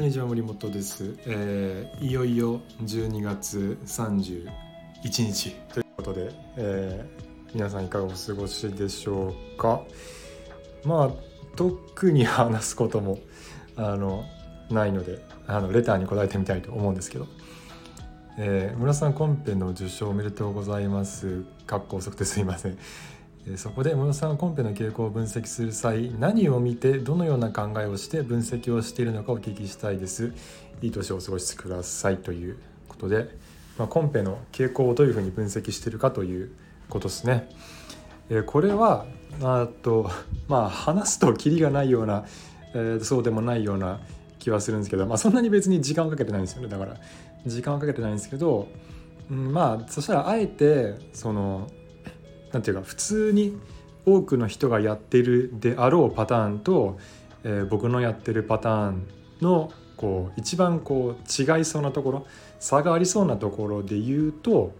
こんにちは森本です、えーいよいよ12月31日ということで、えー皆さんいかがお過ごしでしょうか。まあ特に話すこともあのないのであのレターに答えてみたいと思うんですけど、えー村さんコンペの受賞おめでとうございます。かっこ遅くてすいません。そこで室さんはコンペの傾向を分析する際何を見てどのような考えをして分析をしているのかお聞きしたいです。いい年をお過ごしくださいということで、まあ、コンペの傾向をどういうふうに分析しているかということですね、これはあとまあ話すとキリがないような、えーそうでもないような気はするんですけど、まあ、そんなに別に時間をかけてないんですよね。だから時間をかけてないんですけど、うん、まあそしたらあえてそのなんていうか普通に多くの人がやってるであろうパターンと、えー僕のやってるパターンのこう一番こう違いそうなところ差がありそうなところで言うと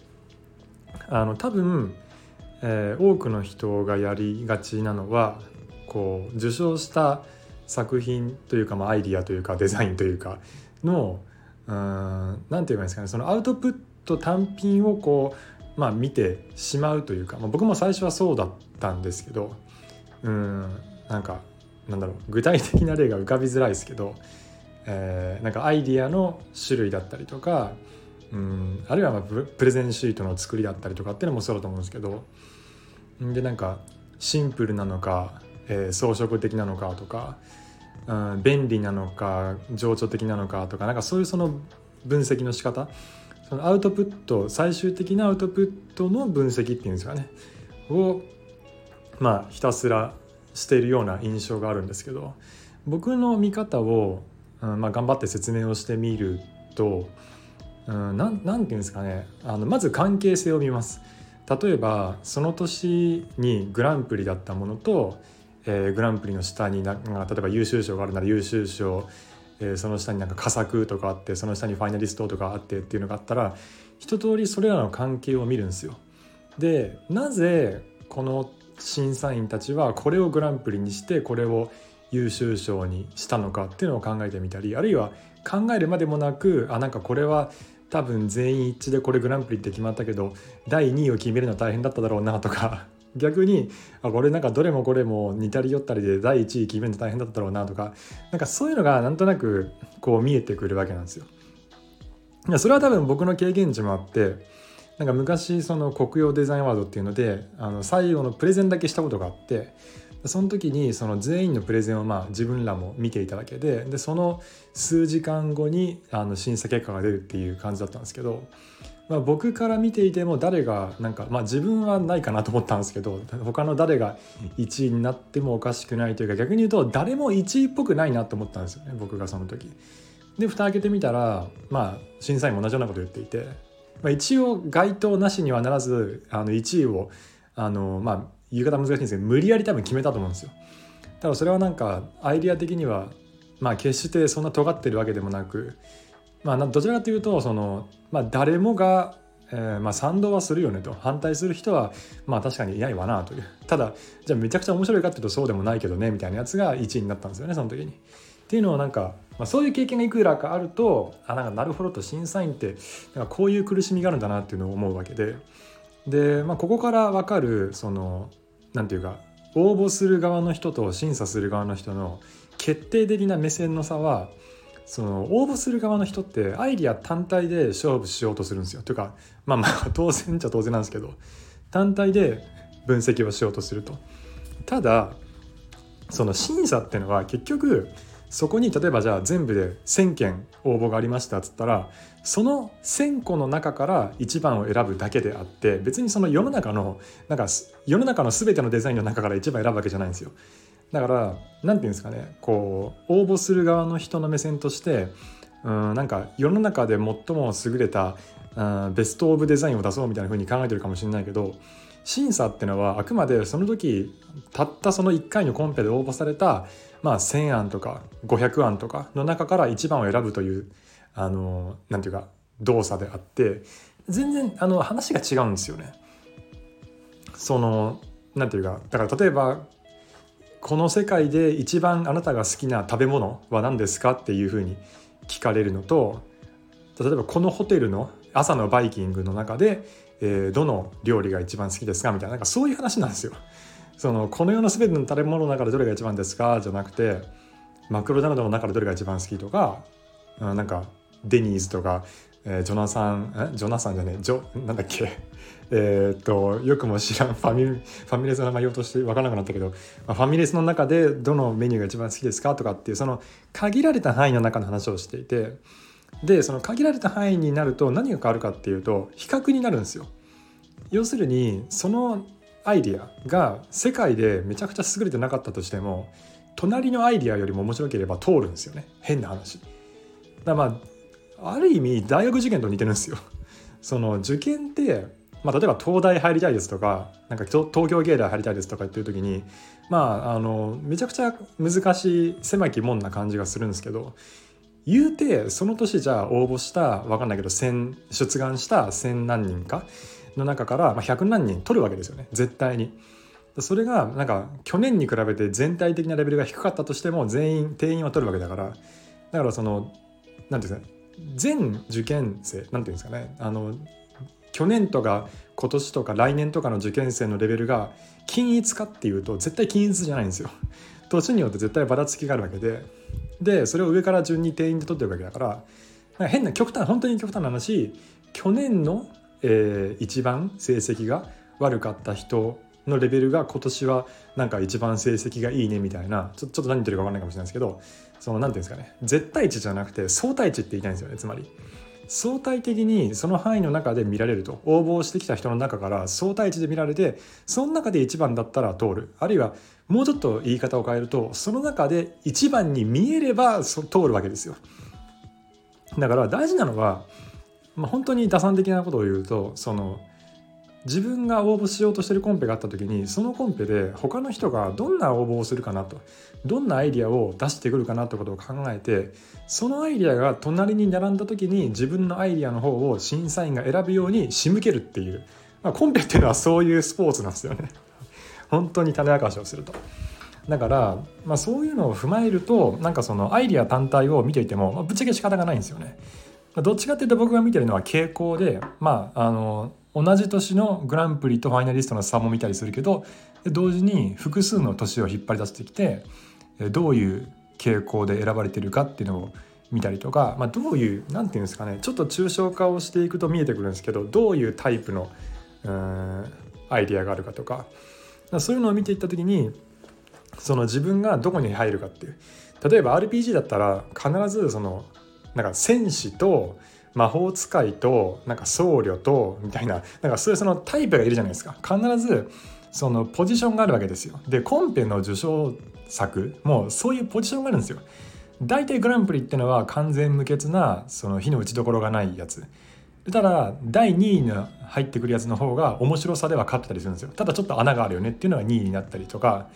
あの多分、えー多くの人がやりがちなのはこう受賞した作品というか、まあ、アイディアというかデザインというかのうーんなんて言えばいいんですかねそのアウトプット単品をこうまあ見てしまうというか、まあ、僕も最初はそうだったんですけどうんなんかなんだろう具体的な例が浮かびづらいですけど、えーなんかアイディアの種類だったりとかうんあるいはまあプレゼンシートの作りだったりとかっていうのもそうだと思うんですけどでなんかシンプルなのか、えー装飾的なのかとか、うん、便利なのか情緒的なのかとかなんかそういうその分析の仕方そのアウトプット最終的なアウトプットの分析っていうんですかねをまあひたすらしているような印象があるんですけど僕の見方を、うんまあ、頑張って説明をしてみると、うん、なんていうんですかねあのまず関係性を見ます。例えばその年にグランプリだったものと、えーグランプリの下にな例えば優秀賞があるなら優秀賞、えその下になんか佳作とかあってその下にファイナリストとかあってっていうのがあったら一通りそれらの関係を見るんですよ。でなぜこの審査員たちはこれをグランプリにしてこれを優秀賞にしたのかっていうのを考えてみたりあるいは考えるまでもなくあなんかこれは多分全員一致でこれグランプリって決まったけど第2位を決めるのは大変だっただろうなとか逆にあこれなんかどれもこれも似たり寄ったりで第1位決めるの大変だったろうなとかなんかそういうのがなんとなくこう見えてくるわけなんですよ。いやそれは多分僕の経験値もあってなんか昔その国用デザインワードっていうのであの最後のプレゼンだけしたことがあってその時にその全員のプレゼンをまあ自分らも見ていただけででその数時間後にあの審査結果が出るっていう感じだったんですけど、まあ、僕から見ていても誰がなんか、まあ、自分はないかなと思ったんですけど他の誰が1位になってもおかしくないというか逆に言うと誰も1位っぽくないなと思ったんですよね僕がその時。で蓋開けてみたらまあ審査員も同じようなこと言っていて、まあ、一応該当なしにはならずあの1位をあのまあ言い方難しいんですけど無理やり多分決めたと思うんですよ。ただそれはなんかアイディア的にはまあ決してそんな尖ってるわけでもなくまあどちらかというとその、まあ、誰もが、えーまあ、賛同はするよねと。反対する人はまあ確かにいないわなという。ただじゃあめちゃくちゃ面白いかっていうとそうでもないけどねみたいなやつが1位になったんですよねその時に。っていうのをなんか、まあ、そういう経験がいくらかあるとあなんかなるほどと審査員ってなんかこういう苦しみがあるんだなっていうのを思うわけで。で、まあ、ここから分かるそのなんていうか応募する側の人と審査する側の人の決定的な目線の差はその応募する側の人ってアイディア単体で勝負しようとするんですよ。というかまあまあ 当然っちゃ当然なんですけど単体で分析をしようとすると。ただその審査っていうのは結局そこに例えばじゃあ全部で1,000件応募がありましたっつったらその1,000個の中から1番を選ぶだけであって別にその世の中のなんか世の中の全てのデザインの中から1番選ぶわけじゃないんですよ。だから何て言うんですかねこう応募する側の人の目線としてうんなんか世の中で最も優れたうんベスト・オブ・デザインを出そうみたいな風に考えてるかもしれないけど審査ってのはあくまでその時たったその1回のコンペで応募された、まあ、1,000案とか500案とかの中から1番を選ぶというあのなんていうか動作であって全然あの話が違うんですよね。そのなんていうかだから例えばこの世界で一番あなたが好きな食べ物は何ですかっていうふうに聞かれるのと例えばこのホテルの朝のバイキングの中で、えー、どの料理が一番好きですかみたいななんかそういう話なんですよ。そのこの世の全ての食べ物の中でどれが一番ですかじゃなくてマクロナルドの中でどれが一番好きとか、うん、なんかデニーズとか、えー、ジョナサンえジョナサンじゃねえジョなんだっけ？えっとよくも知らんファミファミレスの名前言おうとして分からなくなったけど、まあ、ファミレスの中でどのメニューが一番好きですかとかっていうその限られた範囲の中の話をしていてでその限られた範囲になると何が変わるかっていうと比較になるんですよ。要するにそのアイディアが世界でめちゃくちゃ優れてなかったとしても隣のアイディアよりも面白ければ通るんですよね変な話。だまあある意味大学受験と似てるんですよ。その受験って、まあ、例えば東大入りたいですとかなんか東京芸大入りたいですとか言っていう時にまああのめちゃくちゃ難しい狭き門な感じがするんですけど言うてその年じゃあ応募した分かんないけど1出願した1,000何人かの中から100何人取るわけですよね絶対に。それがなんか去年に比べて全体的なレベルが低かったとしても全員定員は取るわけだからだからその何て言うんですかね全受験生何て言うんですかねあの去年とか今年とか来年とかの受験生のレベルが均一かっていうと絶対均一じゃないんですよ。年によって絶対ばらつきがあるわけででそれを上から順に定員で取ってるわけだから変な極端本当に極端な話去年の、えー、一番成績が悪かった人のレベルが今年はなんか一番成績がいいねみたいなちょちょっと何言ってるか分かんないかもしれないですけどその何て言うんですかね絶対値じゃなくて相対値って言いたいんですよねつまり。相対的にその範囲の中で見られると。応募してきた人の中から相対値で見られてその中で1番だったら通る。あるいはもうちょっと言い方を変えるとその中で1番に見えれば通るわけですよ。だから大事なのは、まあ、本当に打算的なことを言うとその自分が応募しようとしてるコンペがあった時にそのコンペで他の人がどんな応募をするかなとどんなアイディアを出してくるかなってことを考えてそのアイディアが隣に並んだ時に自分のアイディアの方を審査員が選ぶように仕向けるっていう、まあ、コンペっていうのはそういうスポーツなんですよね 本当に種明かしをすると。だから、まあ、そういうのを踏まえるとなんかそのアイディア単体を見ていても、まあ、ぶっちゃけ仕方がないんですよね。どっちかっていうと僕が見てるのは傾向でまああの同じ年のグランプリとファイナリストの差も見たりするけど同時に複数の年を引っ張り出してきてどういう傾向で選ばれてるかっていうのを見たりとか、まあ、どういう何て言うんですかねちょっと抽象化をしていくと見えてくるんですけどどういうタイプのアイディアがあるかとかそういうのを見ていった時にその自分がどこに入るかっていう。例えば RPG だったら必ずそのなんか戦士と魔法使いとなんか僧侶とみたいななんかそういうそのタイプがいるじゃないですか。必ずそのポジションがあるわけですよ。でコンペの受賞作もそういうポジションがあるんですよ。大体グランプリってのは完全無欠なその火の打ちどころがないやつ。ただ第2位に入ってくるやつの方が面白さでは勝ってたりするんですよ。ただちょっと穴があるよねっていうのが2位になったりとか。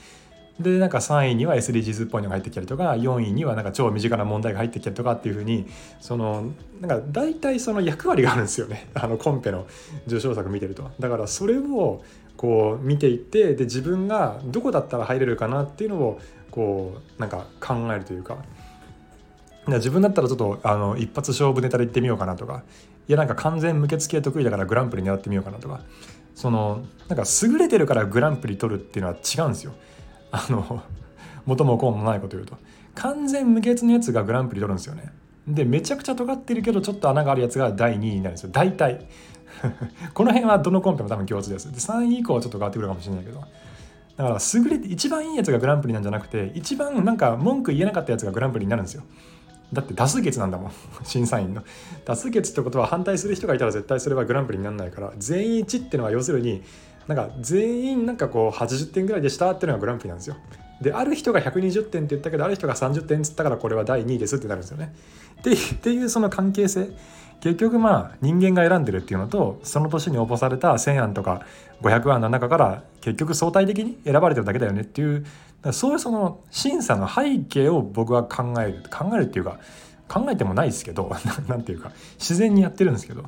でなんか3位には SDGs っぽいのが入ってきたりとか4位にはなんか超身近な問題が入ってきたりとかっていうふうにそのなんか大体その役割があるんですよね。あのコンペの受賞作見てると。だからそれをこう見ていってで自分がどこだったら入れるかなっていうのをこうなんか考えるというか。自分だったらちょっとあの一発勝負ネタでいってみようかなとか。いやなんか完全無欠系得意だからグランプリ狙ってみようかなとか。そのなんか優れてるからグランプリ取るっていうのは違うんですよ。あの元も子もないこと言うと。完全無欠のやつがグランプリ取るんですよね。でめちゃくちゃ尖ってるけどちょっと穴があるやつが第2位になるんですよ。大体。この辺はどのコンペも多分共通です。で3位以降はちょっと変わってくるかもしれないけど。だから優れて一番いいやつがグランプリなんじゃなくて一番なんか文句言えなかったやつがグランプリになるんですよ。だって多数決なんだもん。審査員の。多数決ってことは反対する人がいたら絶対それはグランプリにならないから全員一致ってのは要するになんか全員なんかこう80点ぐらいでしたっていうのがグランプリなんですよ。である人が120点って言ったけどある人が30点っつったからこれは第2位ですってなるんですよね。でっていうその関係性結局まあ人間が選んでるっていうのとその年に応募された1,000案とか500案の中から結局相対的に選ばれてるだけだよねっていうそういうその審査の背景を僕は考える考えるっていうか考えてもないですけど 何ていうか自然にやってるんですけど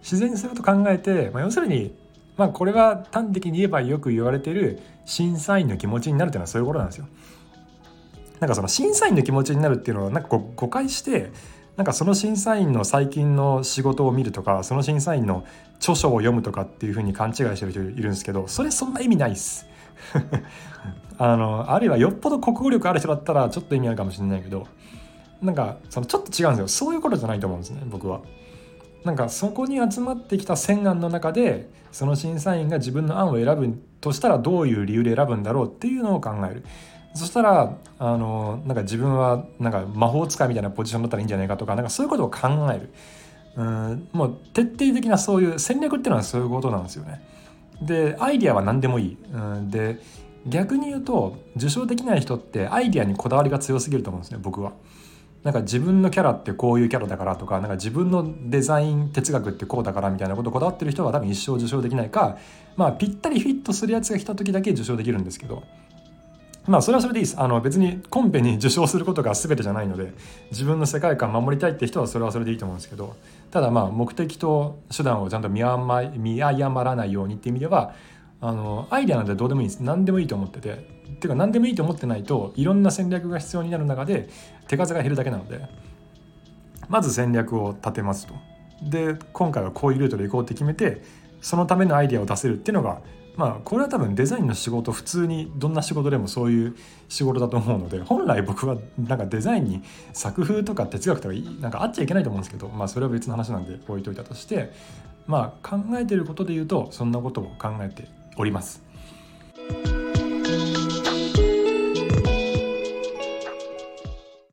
自然にすると考えて、まあ、要するにまあこれは端的に言えばよく言われてる審査員の気持ちになるっていうのはそういうことなんですよ。なんかその審査員の気持ちになるっていうのはなんかこう誤解してなんかその審査員の最近の仕事を見るとかその審査員の著書を読むとかっていうふうに勘違いしてる人いるんですけどそれそんな意味ないっす あのあるいはよっぽど国語力ある人だったらちょっと意味あるかもしれないけどなんかそのちょっと違うんですよそういうことじゃないと思うんですね僕は。なんかそこに集まってきた千案の中でその審査員が自分の案を選ぶとしたらどういう理由で選ぶんだろうっていうのを考える。そしたらあのなんか自分はなんか魔法使いみたいなポジションだったらいいんじゃないかとかなんかそういうことを考えるうんもう徹底的なそういう戦略っていうのはそういうことなんですよね。でアイディアは何でもいい。うんで逆に言うと受賞できない人ってアイディアにこだわりが強すぎると思うんですね僕は。なんか自分のキャラってこういうキャラだからとかなんか自分のデザイン哲学ってこうだからみたいなことこだわってる人は多分一生受賞できないかまあぴったりフィットするやつが来た時だけ受賞できるんですけどまあそれはそれでいいです。あの別にコンペに受賞することが全てじゃないので自分の世界観守りたいって人はそれはそれでいいと思うんですけどただまあ目的と手段をちゃんと見誤らないようにっていう意味ではあのアイデアなんてどうでもいいです。何でもいいと思っててっていうか何でもいいと思ってないといろんな戦略が必要になる中で手数が減るだけなのでまず戦略を立てますとで今回はこういうルートで行こうって決めてそのためのアイデアを出せるっていうのがまあこれは多分デザインの仕事普通にどんな仕事でもそういう仕事だと思うので本来僕はなんかデザインに作風とか哲学とかなんかあっちゃいけないと思うんですけどまあそれは別の話なんで置いといたとしてまあ考えてることで言うとそんなことを考えております。